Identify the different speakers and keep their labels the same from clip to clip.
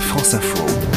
Speaker 1: France Info.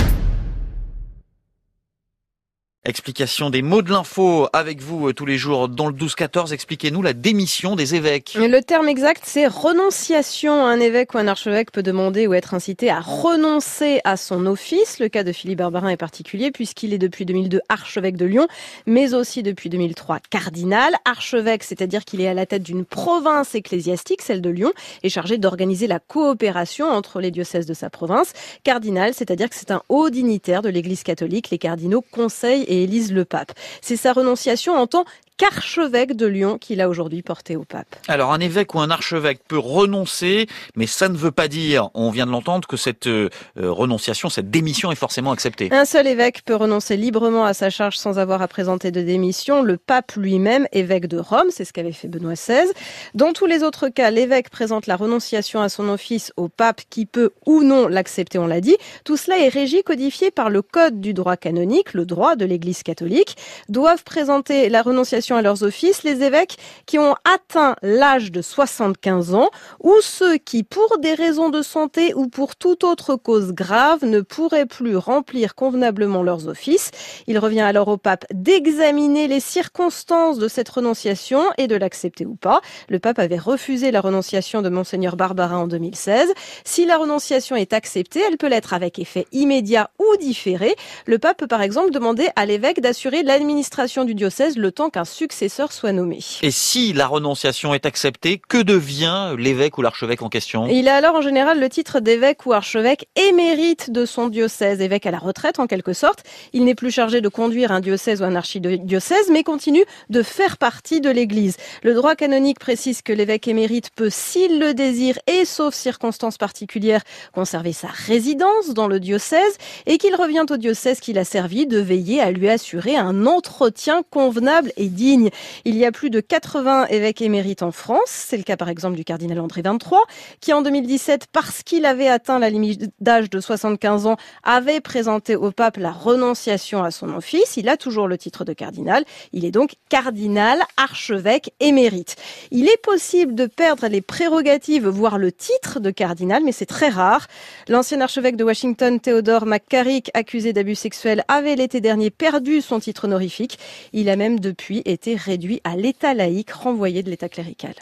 Speaker 2: Explication des mots de l'info avec vous euh, tous les jours dans le 12-14. Expliquez-nous la démission des évêques.
Speaker 3: Le terme exact, c'est renonciation. Un évêque ou un archevêque peut demander ou être incité à renoncer à son office. Le cas de Philippe Barbarin est particulier puisqu'il est depuis 2002 archevêque de Lyon, mais aussi depuis 2003 cardinal. Archevêque, c'est-à-dire qu'il est à la tête d'une province ecclésiastique, celle de Lyon, et chargé d'organiser la coopération entre les diocèses de sa province. Cardinal, c'est-à-dire que c'est un haut dignitaire de l'Église catholique. Les cardinaux conseillent et élise le pape. C'est sa renonciation en tant qu'archevêque de Lyon qu'il a aujourd'hui porté au pape.
Speaker 2: Alors un évêque ou un archevêque peut renoncer, mais ça ne veut pas dire, on vient de l'entendre, que cette euh, renonciation, cette démission est forcément acceptée.
Speaker 3: Un seul évêque peut renoncer librement à sa charge sans avoir à présenter de démission. Le pape lui-même, évêque de Rome, c'est ce qu'avait fait Benoît XVI. Dans tous les autres cas, l'évêque présente la renonciation à son office au pape qui peut ou non l'accepter, on l'a dit. Tout cela est régi, codifié par le code du droit canonique, le droit de l'Église catholique. Doivent présenter la renonciation à leurs offices les évêques qui ont atteint l'âge de 75 ans ou ceux qui, pour des raisons de santé ou pour toute autre cause grave, ne pourraient plus remplir convenablement leurs offices. Il revient alors au pape d'examiner les circonstances de cette renonciation et de l'accepter ou pas. Le pape avait refusé la renonciation de monseigneur Barbarin en 2016. Si la renonciation est acceptée, elle peut l'être avec effet immédiat ou différé. Le pape peut par exemple demander à l'évêque d'assurer l'administration du diocèse le temps qu'un successeur soit nommé.
Speaker 2: Et si la renonciation est acceptée, que devient l'évêque ou l'archevêque en question?
Speaker 3: Il a alors en général le titre d'évêque ou archevêque émérite de son diocèse, évêque à la retraite en quelque sorte. Il n'est plus chargé de conduire un diocèse ou un archidiocèse, mais continue de faire partie de l'Église. Le droit canonique précise que l'évêque émérite peut, s'il le désire et sauf circonstances particulières, conserver sa résidence dans le diocèse et qu'il revient au diocèse qu'il a servi de veiller à lui assurer un entretien convenable et digne il y a plus de 80 évêques émérites en France. C'est le cas par exemple du cardinal André 23, qui en 2017, parce qu'il avait atteint la limite d'âge de 75 ans, avait présenté au pape la renonciation à son office. Il a toujours le titre de cardinal. Il est donc cardinal, archevêque, émérite. Il est possible de perdre les prérogatives, voire le titre de cardinal, mais c'est très rare. L'ancien archevêque de Washington, Theodore McCarrick, accusé d'abus sexuels, avait l'été dernier perdu son titre honorifique. Il a même depuis été réduit à l'état laïque renvoyé de l'état clérical.